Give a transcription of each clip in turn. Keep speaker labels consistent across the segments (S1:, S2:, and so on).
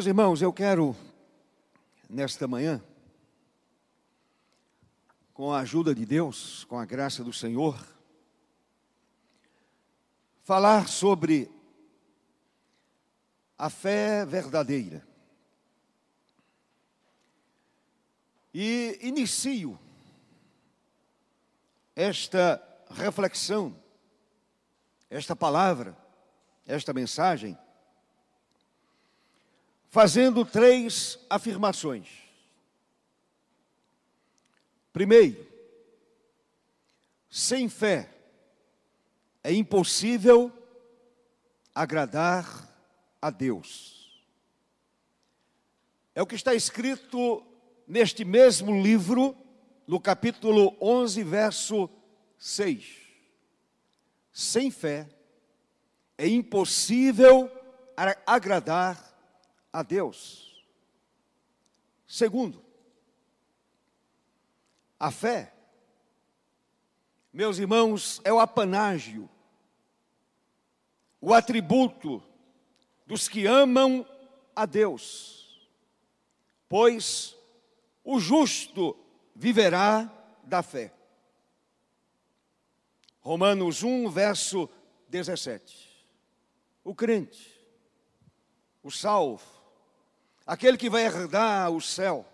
S1: Meus irmãos, eu quero, nesta manhã, com a ajuda de Deus, com a graça do Senhor, falar sobre a fé verdadeira. E inicio esta reflexão, esta palavra, esta mensagem, fazendo três afirmações. Primeiro, sem fé é impossível agradar a Deus. É o que está escrito neste mesmo livro, no capítulo 11, verso 6. Sem fé é impossível agradar a Deus. Segundo, a fé, meus irmãos, é o apanágio, o atributo dos que amam a Deus, pois o justo viverá da fé. Romanos 1, verso 17. O crente, o salvo, aquele que vai herdar o céu,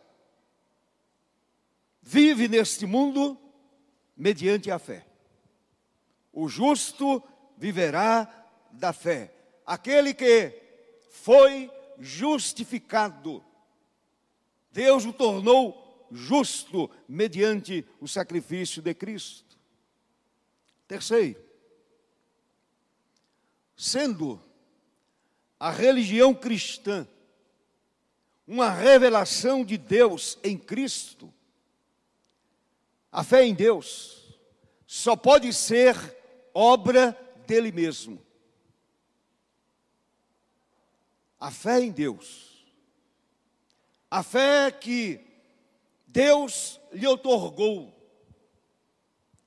S1: vive neste mundo mediante a fé. O justo viverá da fé. Aquele que foi justificado, Deus o tornou justo mediante o sacrifício de Cristo. Terceiro, sendo a religião cristã uma revelação de Deus em Cristo, a fé em Deus só pode ser obra dele mesmo. A fé em Deus, a fé que Deus lhe otorgou,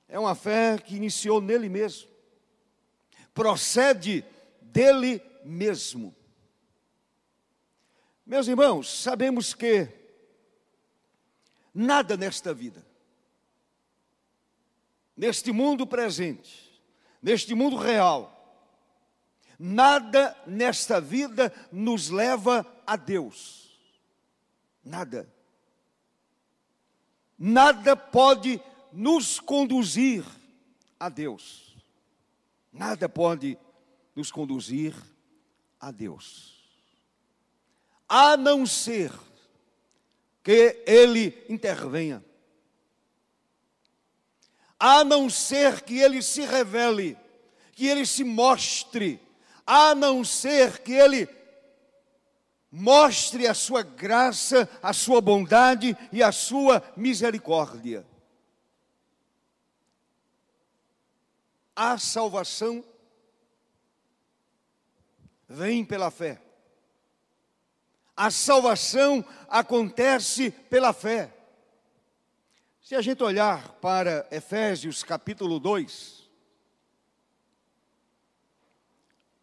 S1: é uma fé que iniciou nele mesmo, procede dele mesmo. Meus irmãos, sabemos que nada nesta vida, neste mundo presente, neste mundo real, nada nesta vida nos leva a Deus. Nada. Nada pode nos conduzir a Deus. Nada pode nos conduzir a Deus a não ser que ele intervenha, a não ser que ele se revele, que ele se mostre, a não ser que ele mostre a sua graça, a sua bondade e a sua misericórdia. A salvação vem pela fé. A salvação acontece pela fé. Se a gente olhar para Efésios capítulo 2,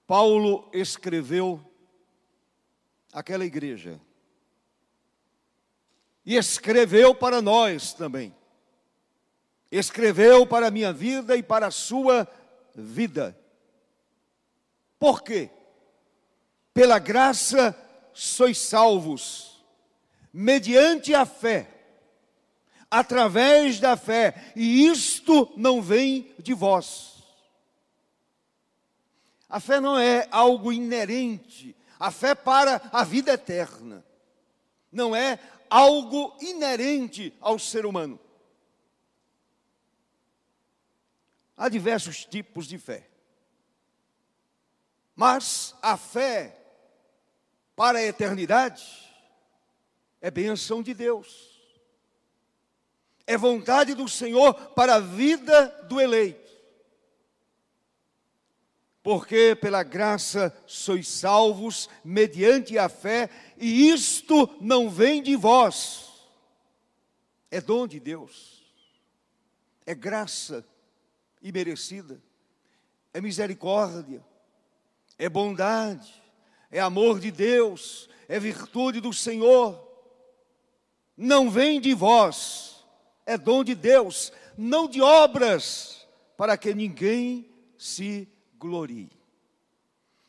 S1: Paulo escreveu aquela igreja. E escreveu para nós também. Escreveu para a minha vida e para a sua vida. Por quê? Pela graça sois salvos, mediante a fé, através da fé, e isto não vem de vós. A fé não é algo inerente, a fé para a vida eterna, não é algo inerente ao ser humano. Há diversos tipos de fé. Mas a fé para a eternidade, é benção de Deus. É vontade do Senhor para a vida do eleito. Porque pela graça sois salvos mediante a fé, e isto não vem de vós, é dom de Deus, é graça imerecida, é misericórdia, é bondade, é amor de Deus, é virtude do Senhor, não vem de vós, é dom de Deus, não de obras, para que ninguém se glorie.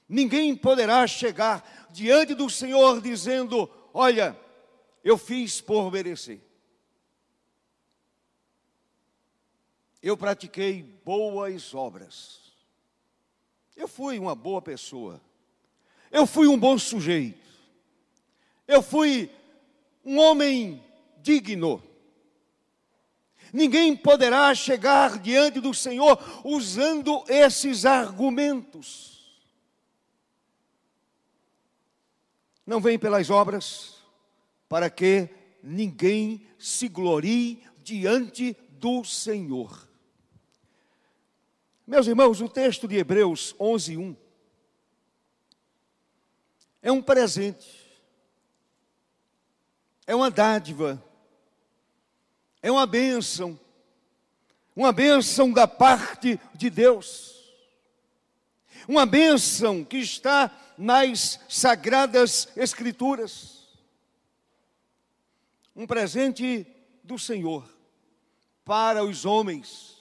S1: Ninguém poderá chegar diante do Senhor dizendo: Olha, eu fiz por merecer. Eu pratiquei boas obras. Eu fui uma boa pessoa. Eu fui um bom sujeito. Eu fui um homem digno. Ninguém poderá chegar diante do Senhor usando esses argumentos. Não vem pelas obras, para que ninguém se glorie diante do Senhor. Meus irmãos, o texto de Hebreus 11, 1 é um presente, é uma dádiva, é uma bênção, uma bênção da parte de Deus, uma bênção que está nas sagradas Escrituras, um presente do Senhor para os homens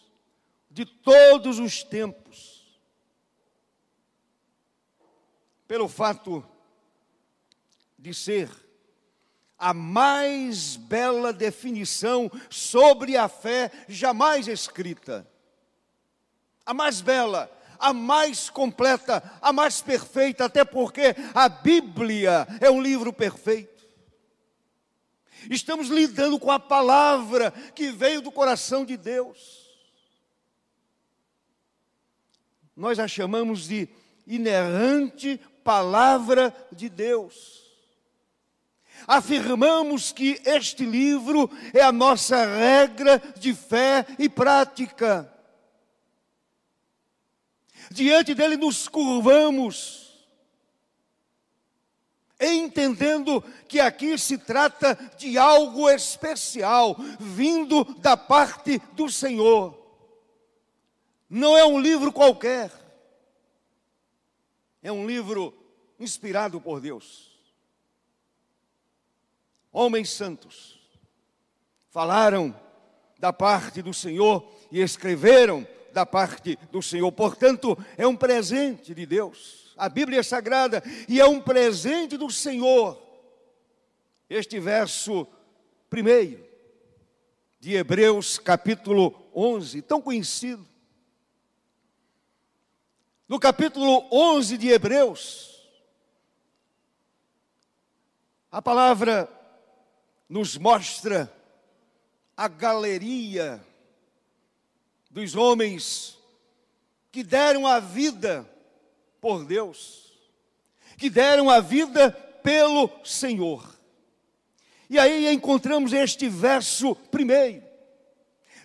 S1: de todos os tempos, pelo fato de ser a mais bela definição sobre a fé jamais escrita. A mais bela, a mais completa, a mais perfeita, até porque a Bíblia é um livro perfeito. Estamos lidando com a palavra que veio do coração de Deus. Nós a chamamos de inerrante palavra de Deus. Afirmamos que este livro é a nossa regra de fé e prática. Diante dele nos curvamos, entendendo que aqui se trata de algo especial, vindo da parte do Senhor. Não é um livro qualquer, é um livro inspirado por Deus. Homens santos falaram da parte do Senhor e escreveram da parte do Senhor. Portanto, é um presente de Deus. A Bíblia é sagrada e é um presente do Senhor. Este verso primeiro de Hebreus, capítulo 11, tão conhecido. No capítulo 11 de Hebreus, a palavra nos mostra a galeria dos homens que deram a vida por Deus, que deram a vida pelo Senhor. E aí encontramos este verso primeiro,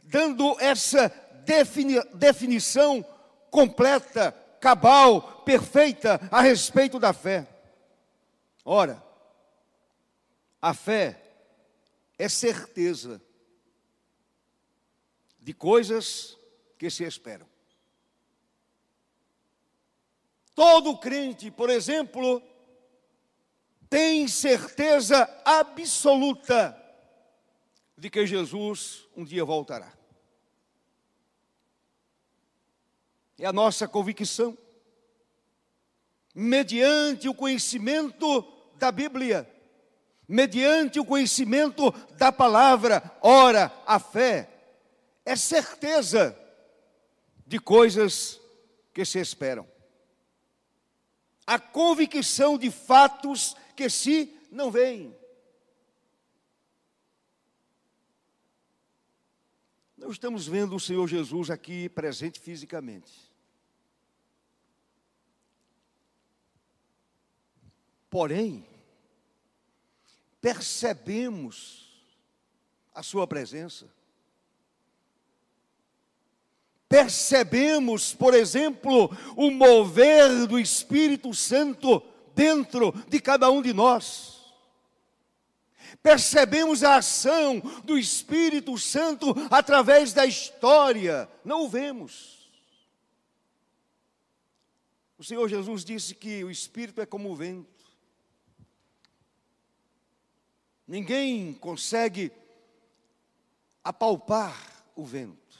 S1: dando essa defini definição completa, cabal, perfeita a respeito da fé. Ora, a fé é certeza de coisas que se esperam. Todo crente, por exemplo, tem certeza absoluta de que Jesus um dia voltará. É a nossa convicção, mediante o conhecimento da Bíblia, mediante o conhecimento da palavra, ora, a fé é certeza de coisas que se esperam. A convicção de fatos que se não veem. Não estamos vendo o Senhor Jesus aqui presente fisicamente. Porém, percebemos a Sua presença percebemos, por exemplo, o mover do Espírito Santo dentro de cada um de nós. Percebemos a ação do Espírito Santo através da história, não o vemos. O Senhor Jesus disse que o Espírito é como o vento. Ninguém consegue apalpar o vento.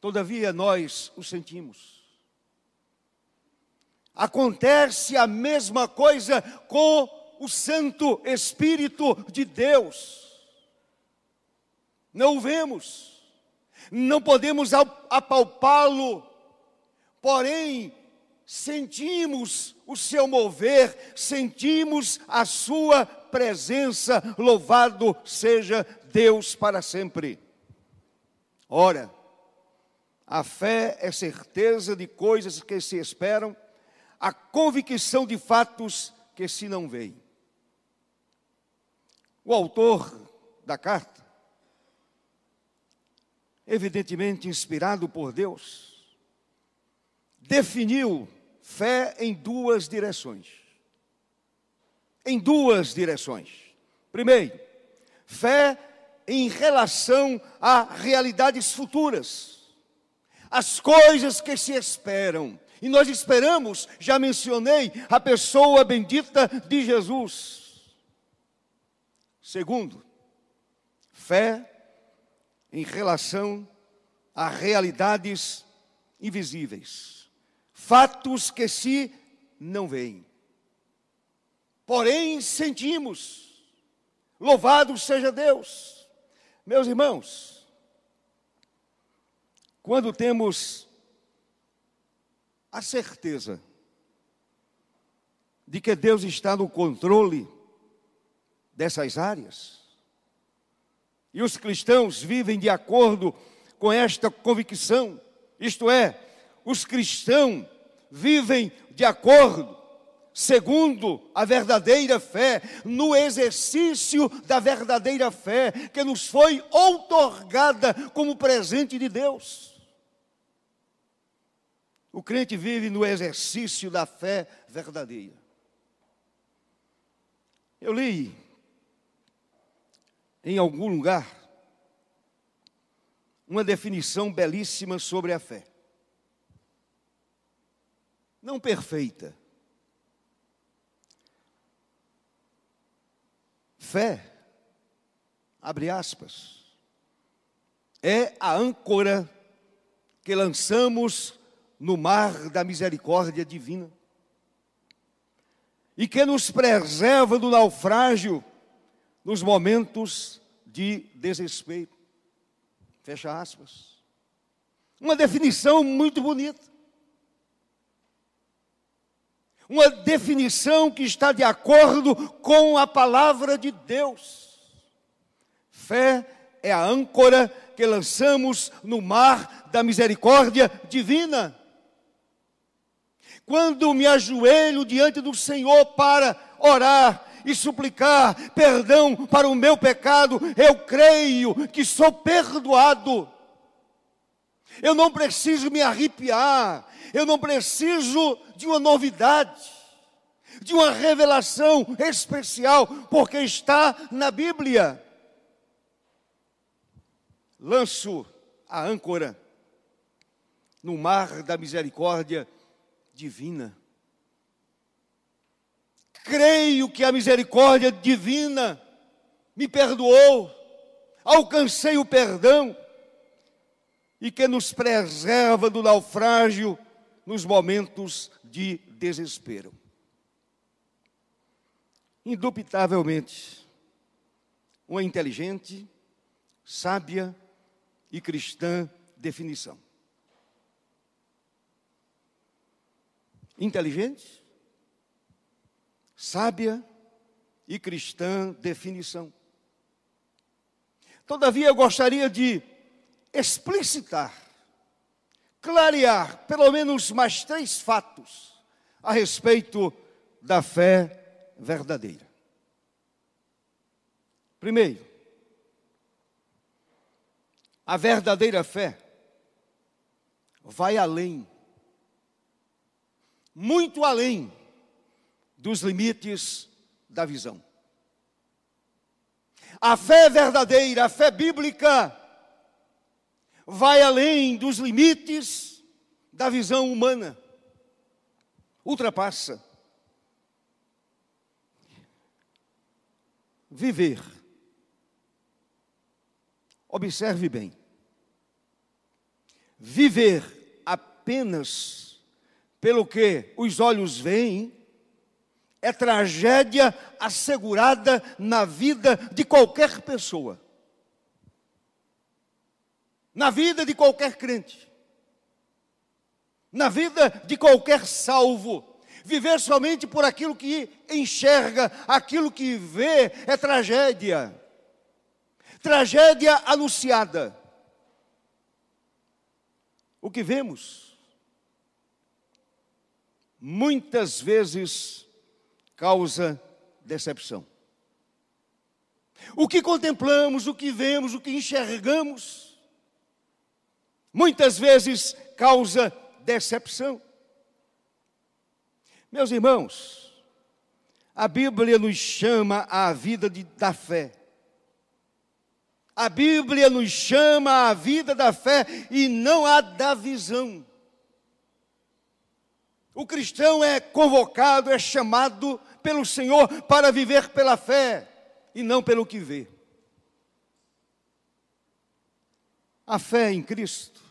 S1: Todavia nós o sentimos. Acontece a mesma coisa com o Santo Espírito de Deus. Não o vemos, não podemos apalpá-lo, porém sentimos o seu mover, sentimos a sua presença, louvado seja Deus para sempre. Ora, a fé é certeza de coisas que se esperam, a convicção de fatos que se não veem. O autor da carta, evidentemente inspirado por Deus, definiu fé em duas direções. Em duas direções. Primeiro, fé em relação a realidades futuras, as coisas que se esperam. E nós esperamos, já mencionei, a pessoa bendita de Jesus. Segundo, fé em relação a realidades invisíveis fatos que se não veem. Porém, sentimos. Louvado seja Deus. Meus irmãos, quando temos a certeza de que Deus está no controle dessas áreas, e os cristãos vivem de acordo com esta convicção, isto é, os cristãos vivem de acordo, segundo a verdadeira fé, no exercício da verdadeira fé que nos foi outorgada como presente de Deus. O crente vive no exercício da fé verdadeira. Eu li em algum lugar uma definição belíssima sobre a fé não perfeita. Fé, abre aspas, é a âncora que lançamos no mar da misericórdia divina e que nos preserva do naufrágio nos momentos de desespero. Fecha aspas. Uma definição muito bonita. Uma definição que está de acordo com a palavra de Deus. Fé é a âncora que lançamos no mar da misericórdia divina. Quando me ajoelho diante do Senhor para orar e suplicar perdão para o meu pecado, eu creio que sou perdoado. Eu não preciso me arrepiar, eu não preciso de uma novidade, de uma revelação especial, porque está na Bíblia. Lanço a âncora no mar da misericórdia divina. Creio que a misericórdia divina me perdoou, alcancei o perdão e que nos preserva do naufrágio nos momentos de desespero. Indubitavelmente, uma inteligente, sábia e cristã definição. Inteligente, sábia e cristã definição. Todavia, eu gostaria de explicitar clarear pelo menos mais três fatos a respeito da fé verdadeira. Primeiro, a verdadeira fé vai além, muito além dos limites da visão. A fé verdadeira, a fé bíblica, vai além dos limites da visão humana, ultrapassa. viver. Observe bem. Viver apenas pelo que os olhos veem é tragédia assegurada na vida de qualquer pessoa. Na vida de qualquer crente. Na vida de qualquer salvo. Viver somente por aquilo que enxerga, aquilo que vê, é tragédia. Tragédia anunciada. O que vemos? Muitas vezes causa decepção. O que contemplamos, o que vemos, o que enxergamos, muitas vezes causa decepção. Meus irmãos, a Bíblia nos chama à vida de, da fé. A Bíblia nos chama à vida da fé e não à da visão. O cristão é convocado, é chamado pelo Senhor para viver pela fé e não pelo que vê. A fé em Cristo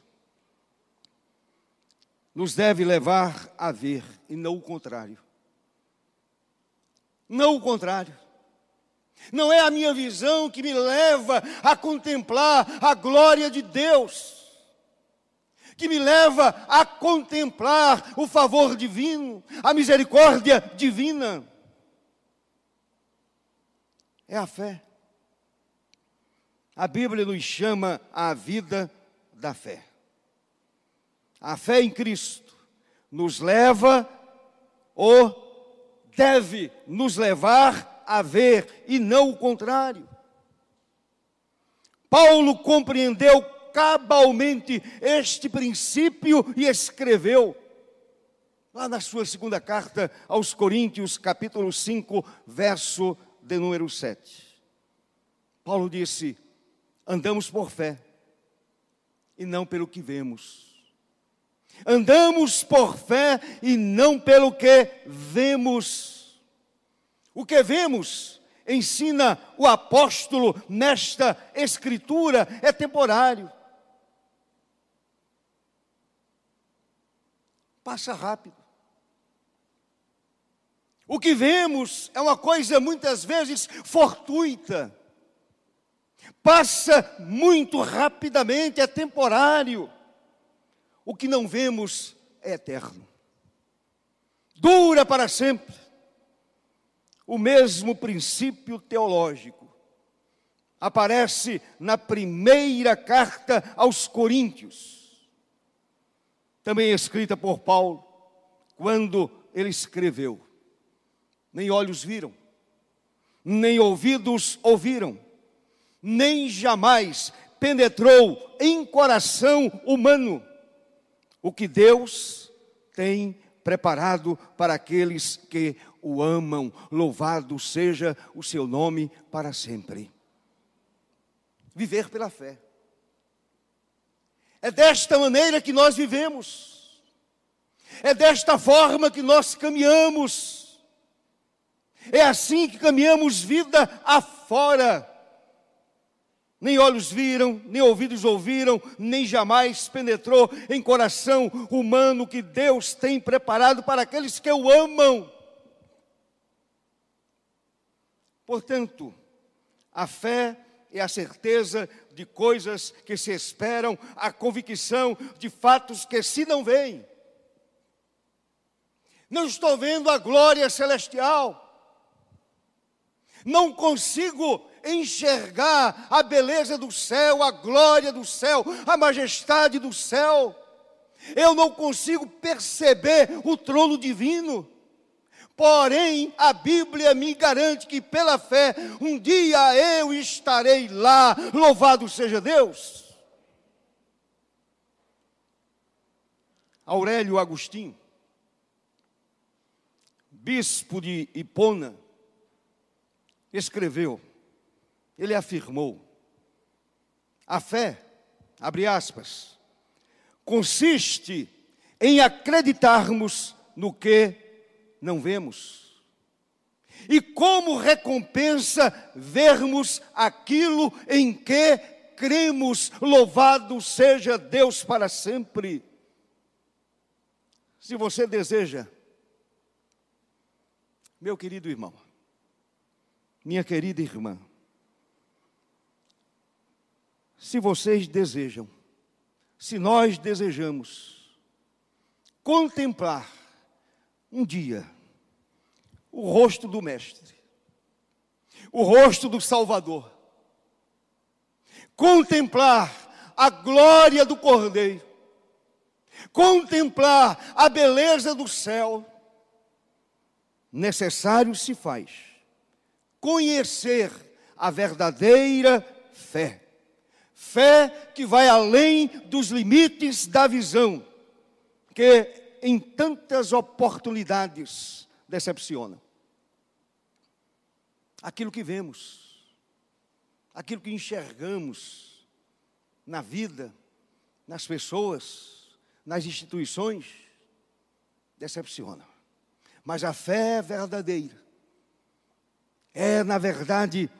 S1: nos deve levar a ver e não o contrário. Não o contrário. Não é a minha visão que me leva a contemplar a glória de Deus que me leva a contemplar o favor divino, a misericórdia divina. É a fé. A Bíblia nos chama à vida da fé. A fé em Cristo nos leva ou deve nos levar a ver e não o contrário. Paulo compreendeu cabalmente este princípio e escreveu, lá na sua segunda carta aos Coríntios, capítulo 5, verso de número 7. Paulo disse: andamos por fé e não pelo que vemos. Andamos por fé e não pelo que vemos. O que vemos ensina o apóstolo nesta escritura é temporário. passa rápido. O que vemos é uma coisa muitas vezes fortuita, passa muito rapidamente, é temporário. O que não vemos é eterno, dura para sempre. O mesmo princípio teológico. Aparece na primeira carta aos Coríntios também escrita por Paulo, quando ele escreveu: Nem olhos viram, nem ouvidos ouviram, nem jamais penetrou em coração humano o que Deus tem preparado para aqueles que o amam. Louvado seja o seu nome para sempre. Viver pela fé. É desta maneira que nós vivemos. É desta forma que nós caminhamos. É assim que caminhamos vida afora. Nem olhos viram, nem ouvidos ouviram, nem jamais penetrou em coração humano que Deus tem preparado para aqueles que o amam. Portanto, a fé é a certeza de coisas que se esperam, a convicção de fatos que se não veem. Não estou vendo a glória celestial. Não consigo enxergar a beleza do céu, a glória do céu, a majestade do céu. Eu não consigo perceber o trono divino. Porém, a Bíblia me garante que pela fé, um dia eu estarei lá. Louvado seja Deus. Aurélio Agostinho, bispo de Hipona, escreveu, ele afirmou: a fé, abre aspas, consiste em acreditarmos no que não vemos e como recompensa vermos aquilo em que cremos. Louvado seja Deus para sempre. Se você deseja, meu querido irmão, minha querida irmã, se vocês desejam, se nós desejamos contemplar um dia o rosto do Mestre, o rosto do Salvador, contemplar a glória do Cordeiro, contemplar a beleza do céu, necessário se faz conhecer a verdadeira fé. Fé que vai além dos limites da visão, que em tantas oportunidades decepciona. Aquilo que vemos, aquilo que enxergamos na vida, nas pessoas, nas instituições, decepciona. Mas a fé verdadeira é, na verdade,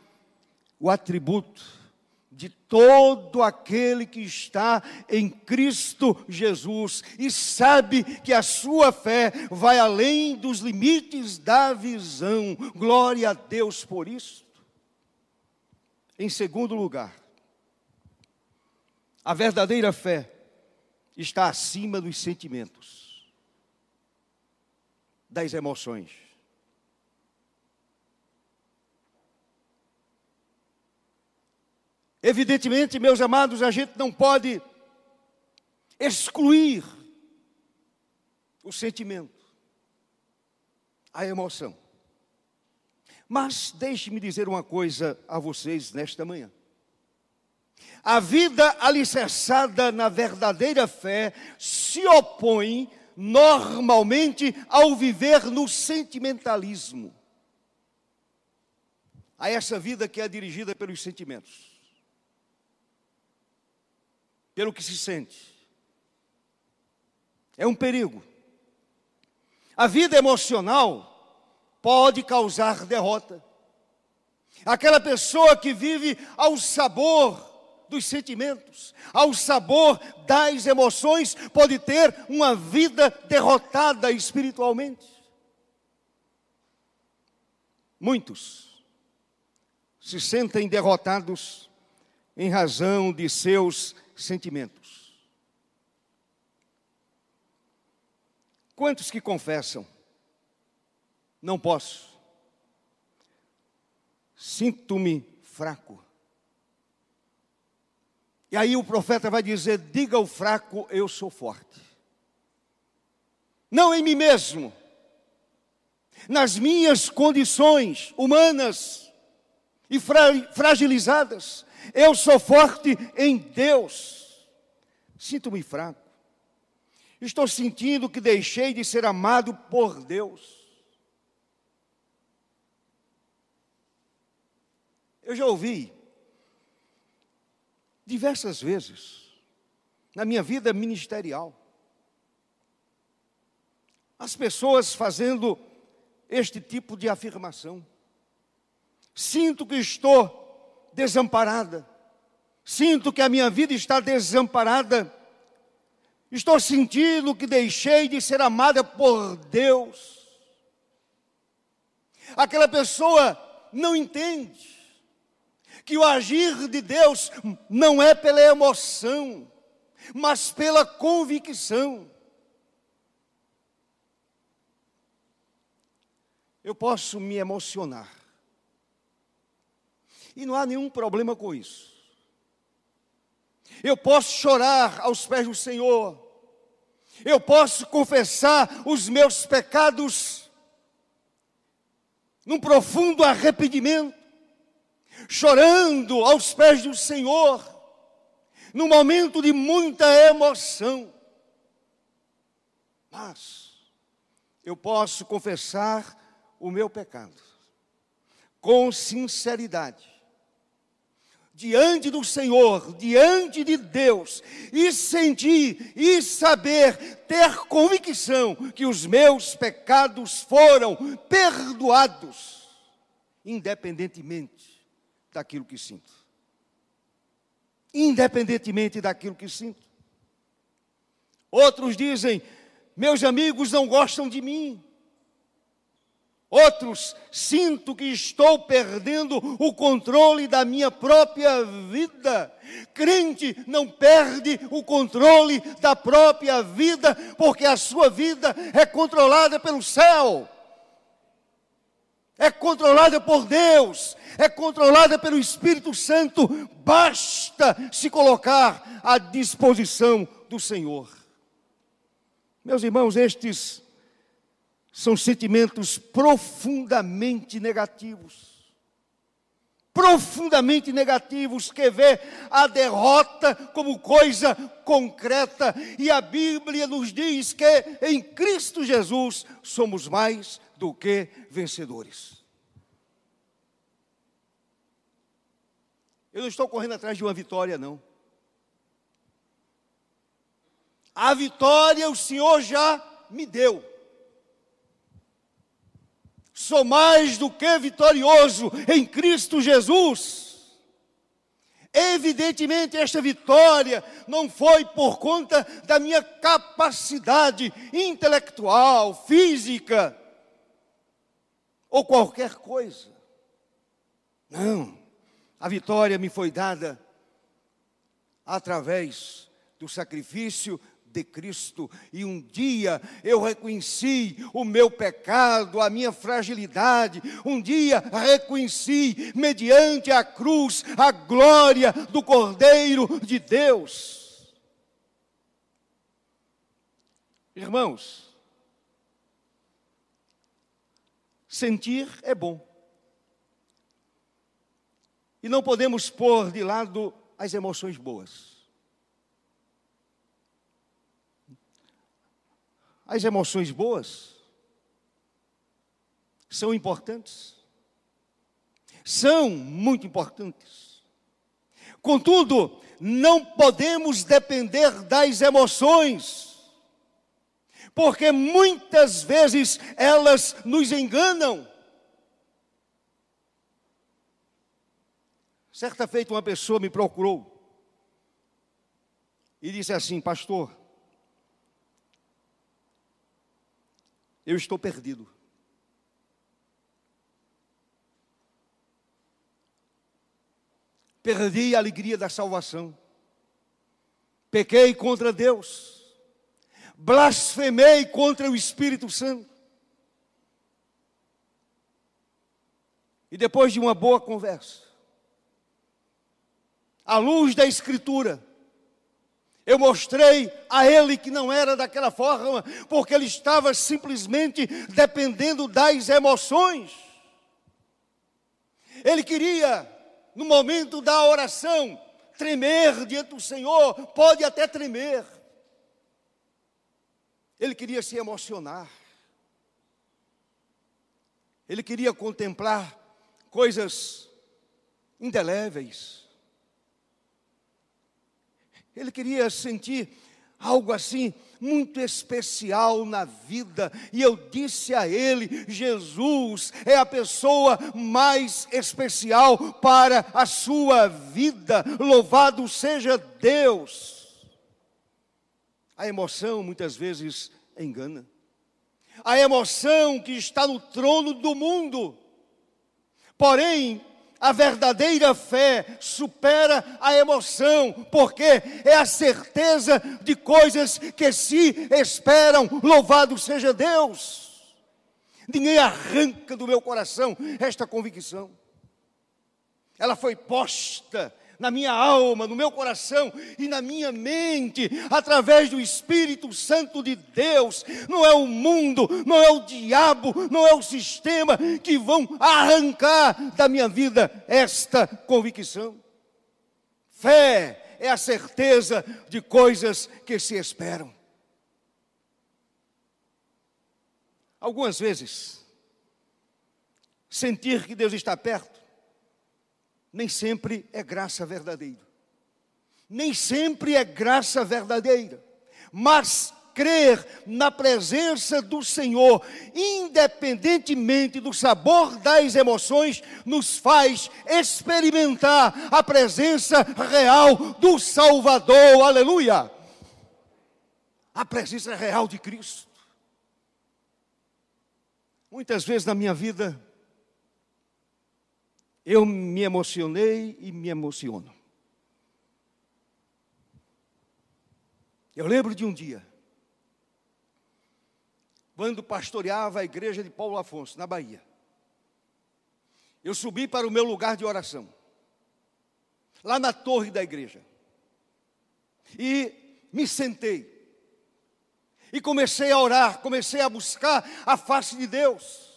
S1: o atributo de todo aquele que está em Cristo Jesus e sabe que a sua fé vai além dos limites da visão. Glória a Deus por isso. Em segundo lugar, a verdadeira fé está acima dos sentimentos, das emoções. Evidentemente, meus amados, a gente não pode excluir o sentimento, a emoção. Mas deixe-me dizer uma coisa a vocês nesta manhã. A vida alicerçada na verdadeira fé se opõe normalmente ao viver no sentimentalismo. A essa vida que é dirigida pelos sentimentos pelo que se sente. É um perigo. A vida emocional pode causar derrota. Aquela pessoa que vive ao sabor dos sentimentos, ao sabor das emoções, pode ter uma vida derrotada espiritualmente. Muitos se sentem derrotados em razão de seus sentimentos. Quantos que confessam? Não posso. Sinto-me fraco. E aí o profeta vai dizer: diga ao fraco, eu sou forte. Não em mim mesmo, nas minhas condições humanas e fragilizadas, eu sou forte em Deus. Sinto-me fraco. Estou sentindo que deixei de ser amado por Deus. Eu já ouvi diversas vezes na minha vida ministerial as pessoas fazendo este tipo de afirmação. Sinto que estou desamparada. Sinto que a minha vida está desamparada. Estou sentindo que deixei de ser amada por Deus. Aquela pessoa não entende que o agir de Deus não é pela emoção, mas pela convicção. Eu posso me emocionar, e não há nenhum problema com isso. Eu posso chorar aos pés do Senhor. Eu posso confessar os meus pecados num profundo arrependimento, chorando aos pés do Senhor, num momento de muita emoção. Mas eu posso confessar o meu pecado com sinceridade diante do Senhor, diante de Deus, e sentir e saber, ter convicção que os meus pecados foram perdoados. independentemente daquilo que sinto. Independentemente daquilo que sinto. Outros dizem: meus amigos não gostam de mim. Outros, sinto que estou perdendo o controle da minha própria vida. Crente não perde o controle da própria vida, porque a sua vida é controlada pelo céu, é controlada por Deus, é controlada pelo Espírito Santo. Basta se colocar à disposição do Senhor. Meus irmãos, estes são sentimentos profundamente negativos. Profundamente negativos, que vê a derrota como coisa concreta, e a Bíblia nos diz que em Cristo Jesus somos mais do que vencedores. Eu não estou correndo atrás de uma vitória, não. A vitória o Senhor já me deu sou mais do que vitorioso em Cristo Jesus. Evidentemente, esta vitória não foi por conta da minha capacidade intelectual, física, ou qualquer coisa. Não, a vitória me foi dada através do sacrifício de Cristo. E um dia eu reconheci o meu pecado, a minha fragilidade. Um dia reconheci, mediante a cruz, a glória do Cordeiro de Deus. Irmãos, sentir é bom. E não podemos pôr de lado as emoções boas. As emoções boas são importantes. São muito importantes. Contudo, não podemos depender das emoções, porque muitas vezes elas nos enganam. Certa feita, uma pessoa me procurou e disse assim: Pastor, eu estou perdido. Perdi a alegria da salvação. Pequei contra Deus. Blasfemei contra o Espírito Santo. E depois de uma boa conversa, à luz da Escritura, eu mostrei a ele que não era daquela forma, porque ele estava simplesmente dependendo das emoções. Ele queria, no momento da oração, tremer diante do Senhor, pode até tremer. Ele queria se emocionar. Ele queria contemplar coisas indeléveis ele queria sentir algo assim muito especial na vida, e eu disse a ele: Jesus é a pessoa mais especial para a sua vida, louvado seja Deus. A emoção muitas vezes engana, a emoção que está no trono do mundo, porém, a verdadeira fé supera a emoção, porque é a certeza de coisas que se esperam. Louvado seja Deus! Ninguém arranca do meu coração esta convicção. Ela foi posta na minha alma, no meu coração e na minha mente, através do Espírito Santo de Deus. Não é o mundo, não é o diabo, não é o sistema que vão arrancar da minha vida esta convicção. Fé é a certeza de coisas que se esperam. Algumas vezes, sentir que Deus está perto nem sempre é graça verdadeira. Nem sempre é graça verdadeira. Mas crer na presença do Senhor, independentemente do sabor das emoções, nos faz experimentar a presença real do Salvador. Aleluia! A presença real de Cristo. Muitas vezes na minha vida, eu me emocionei e me emociono. Eu lembro de um dia, quando pastoreava a igreja de Paulo Afonso, na Bahia. Eu subi para o meu lugar de oração, lá na torre da igreja, e me sentei, e comecei a orar, comecei a buscar a face de Deus.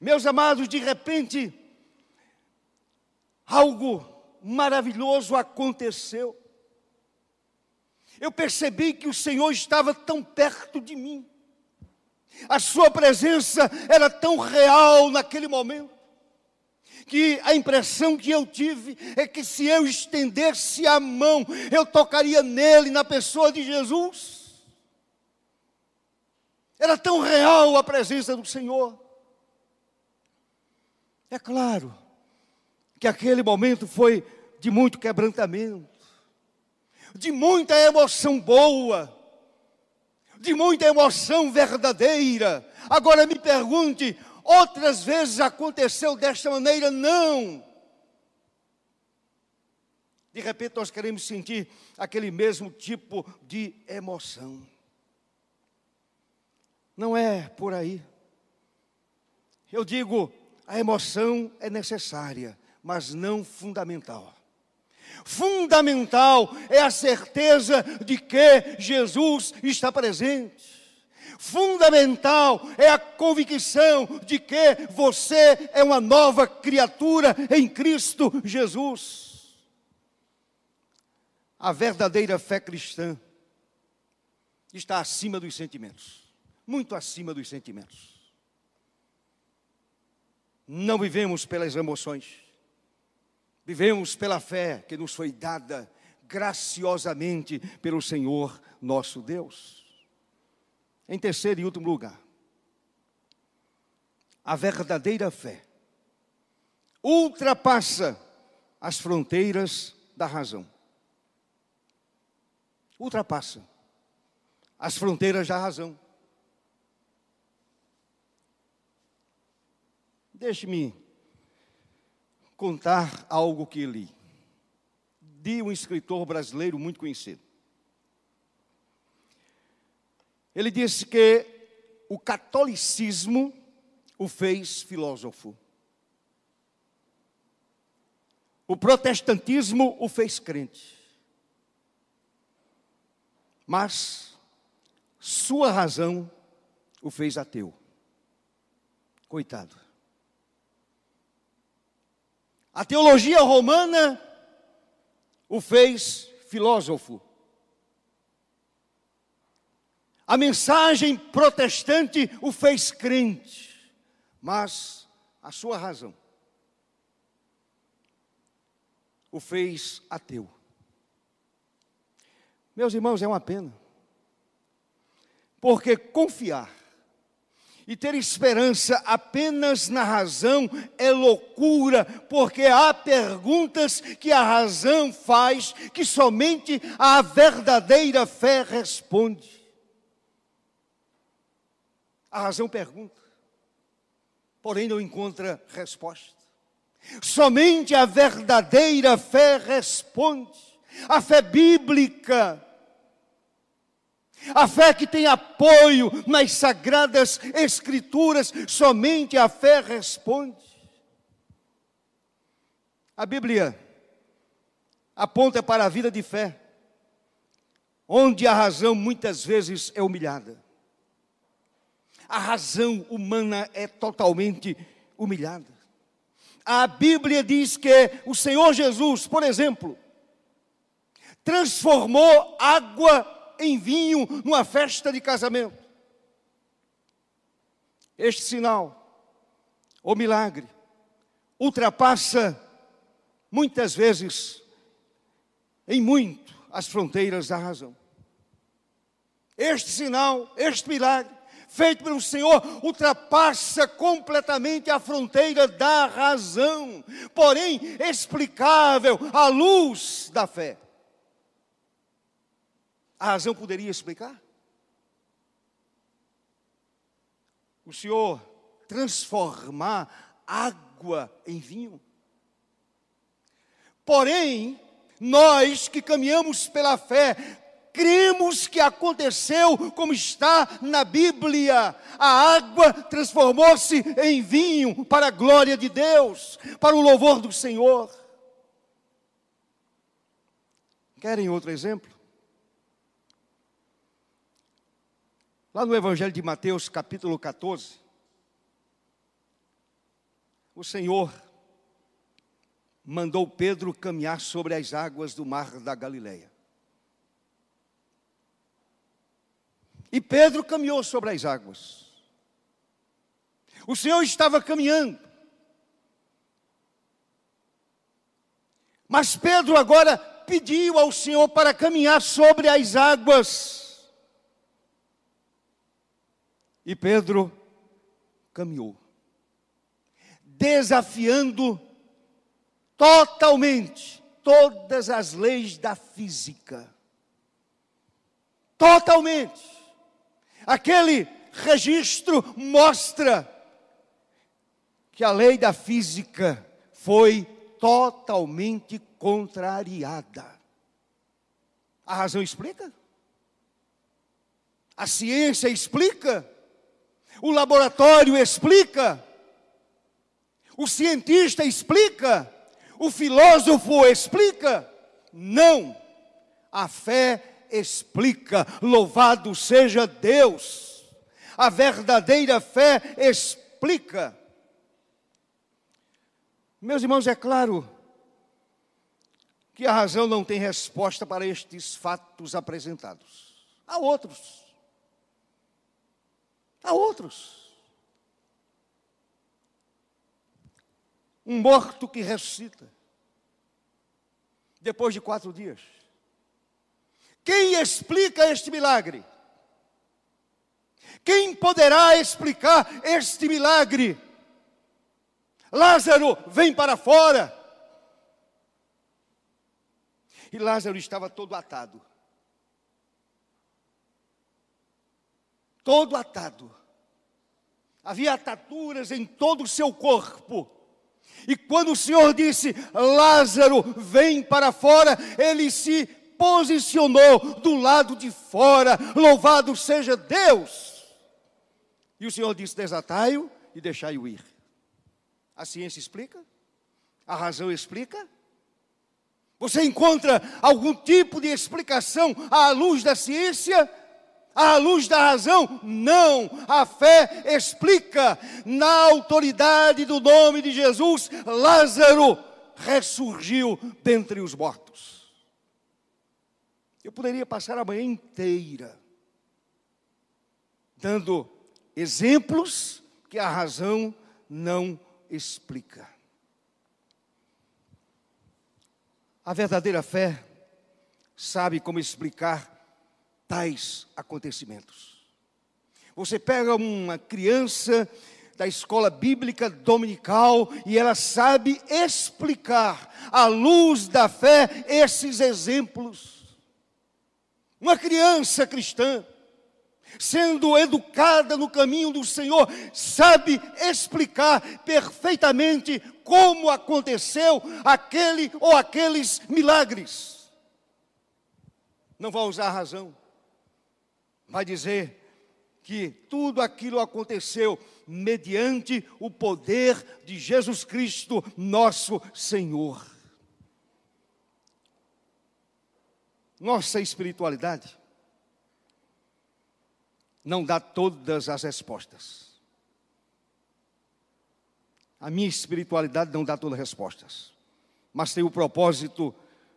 S1: Meus amados, de repente, algo maravilhoso aconteceu. Eu percebi que o Senhor estava tão perto de mim. A sua presença era tão real naquele momento, que a impressão que eu tive é que se eu estendesse a mão, eu tocaria nele, na pessoa de Jesus. Era tão real a presença do Senhor. É claro que aquele momento foi de muito quebrantamento, de muita emoção boa, de muita emoção verdadeira. Agora me pergunte, outras vezes aconteceu desta maneira? Não. De repente nós queremos sentir aquele mesmo tipo de emoção. Não é por aí. Eu digo, a emoção é necessária, mas não fundamental. Fundamental é a certeza de que Jesus está presente. Fundamental é a convicção de que você é uma nova criatura em Cristo Jesus. A verdadeira fé cristã está acima dos sentimentos, muito acima dos sentimentos. Não vivemos pelas emoções Vivemos pela fé que nos foi dada graciosamente pelo Senhor nosso Deus. Em terceiro e último lugar, a verdadeira fé ultrapassa as fronteiras da razão. Ultrapassa as fronteiras da razão. Deixe-me contar algo que li, de um escritor brasileiro muito conhecido. Ele disse que o catolicismo o fez filósofo. O protestantismo o fez crente. Mas sua razão o fez ateu. Coitado. A teologia romana o fez filósofo. A mensagem protestante o fez crente, mas a sua razão o fez ateu. Meus irmãos, é uma pena, porque confiar e ter esperança apenas na razão é loucura, porque há perguntas que a razão faz que somente a verdadeira fé responde. A razão pergunta, porém não encontra resposta. Somente a verdadeira fé responde. A fé bíblica a fé que tem apoio nas sagradas escrituras, somente a fé responde. A Bíblia aponta para a vida de fé, onde a razão muitas vezes é humilhada. A razão humana é totalmente humilhada. A Bíblia diz que o Senhor Jesus, por exemplo, transformou água em vinho numa festa de casamento. Este sinal, ou milagre, ultrapassa muitas vezes, em muito, as fronteiras da razão. Este sinal, este milagre, feito pelo Senhor, ultrapassa completamente a fronteira da razão, porém explicável à luz da fé. A razão poderia explicar? O Senhor transformar água em vinho. Porém, nós que caminhamos pela fé, cremos que aconteceu como está na Bíblia. A água transformou-se em vinho para a glória de Deus, para o louvor do Senhor. Querem outro exemplo? Lá no Evangelho de Mateus, capítulo 14, o Senhor mandou Pedro caminhar sobre as águas do mar da Galileia. E Pedro caminhou sobre as águas. O Senhor estava caminhando. Mas Pedro agora pediu ao Senhor para caminhar sobre as águas. E Pedro caminhou, desafiando totalmente todas as leis da física. Totalmente. Aquele registro mostra que a lei da física foi totalmente contrariada. A razão explica? A ciência explica? O laboratório explica? O cientista explica? O filósofo explica? Não. A fé explica. Louvado seja Deus. A verdadeira fé explica. Meus irmãos, é claro que a razão não tem resposta para estes fatos apresentados. Há outros. Há outros. Um morto que ressuscita depois de quatro dias. Quem explica este milagre? Quem poderá explicar este milagre? Lázaro, vem para fora. E Lázaro estava todo atado. Todo atado. Havia ataduras em todo o seu corpo. E quando o Senhor disse: Lázaro, vem para fora, ele se posicionou do lado de fora. Louvado seja Deus! E o Senhor disse: desatai-o e deixai-o ir. A ciência explica? A razão explica? Você encontra algum tipo de explicação à luz da ciência? À luz da razão? Não. A fé explica. Na autoridade do nome de Jesus, Lázaro ressurgiu dentre os mortos. Eu poderia passar a manhã inteira dando exemplos que a razão não explica. A verdadeira fé sabe como explicar tais acontecimentos. Você pega uma criança da escola bíblica dominical e ela sabe explicar, à luz da fé, esses exemplos. Uma criança cristã, sendo educada no caminho do Senhor, sabe explicar perfeitamente como aconteceu aquele ou aqueles milagres. Não vai usar razão, vai dizer que tudo aquilo aconteceu mediante o poder de Jesus Cristo, nosso Senhor. Nossa espiritualidade não dá todas as respostas. A minha espiritualidade não dá todas as respostas, mas tem o propósito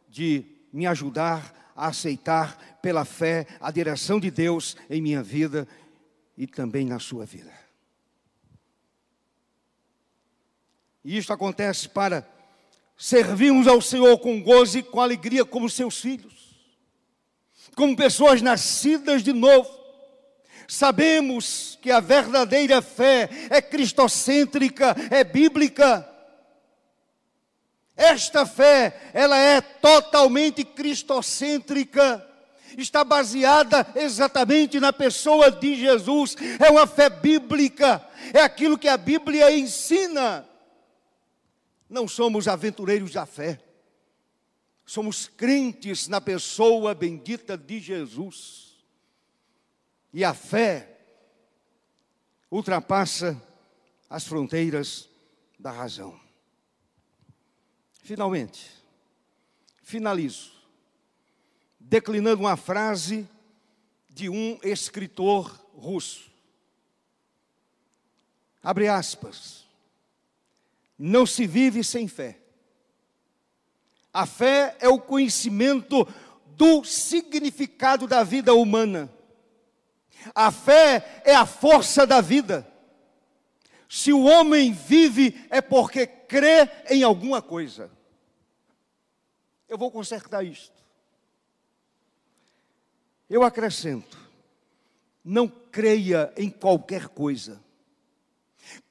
S1: de me ajudar a aceitar pela fé a direção de Deus em minha vida e também na sua vida. E isto acontece para servirmos ao Senhor com gozo e com alegria como seus filhos como pessoas nascidas de novo. Sabemos que a verdadeira fé é cristocêntrica, é bíblica. Esta fé, ela é totalmente cristocêntrica está baseada exatamente na pessoa de Jesus. É uma fé bíblica, é aquilo que a Bíblia ensina. Não somos aventureiros da fé, somos crentes na pessoa bendita de Jesus. E a fé ultrapassa as fronteiras da razão. Finalmente, finalizo declinando uma frase de um escritor russo. Abre aspas. Não se vive sem fé. A fé é o conhecimento do significado da vida humana. A fé é a força da vida. Se o homem vive, é porque crê em alguma coisa. Eu vou consertar isto. Eu acrescento: não creia em qualquer coisa.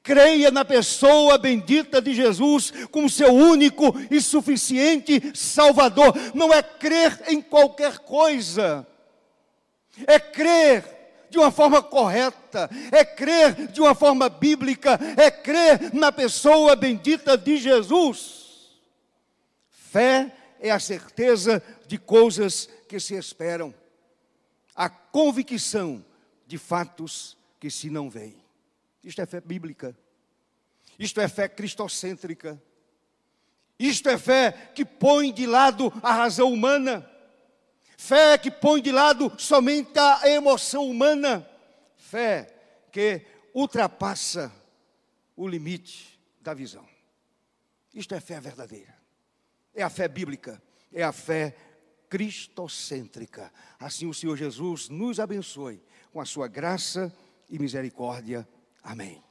S1: Creia na pessoa bendita de Jesus como seu único e suficiente Salvador. Não é crer em qualquer coisa, é crer de uma forma correta, é crer de uma forma bíblica, é crer na pessoa bendita de Jesus. Fé é a certeza de coisas que se esperam a convicção de fatos que se não veem. Isto é fé bíblica. Isto é fé cristocêntrica. Isto é fé que põe de lado a razão humana. Fé que põe de lado somente a emoção humana. Fé que ultrapassa o limite da visão. Isto é fé verdadeira. É a fé bíblica. É a fé cristocêntrica. Assim o Senhor Jesus nos abençoe com a sua graça e misericórdia. Amém.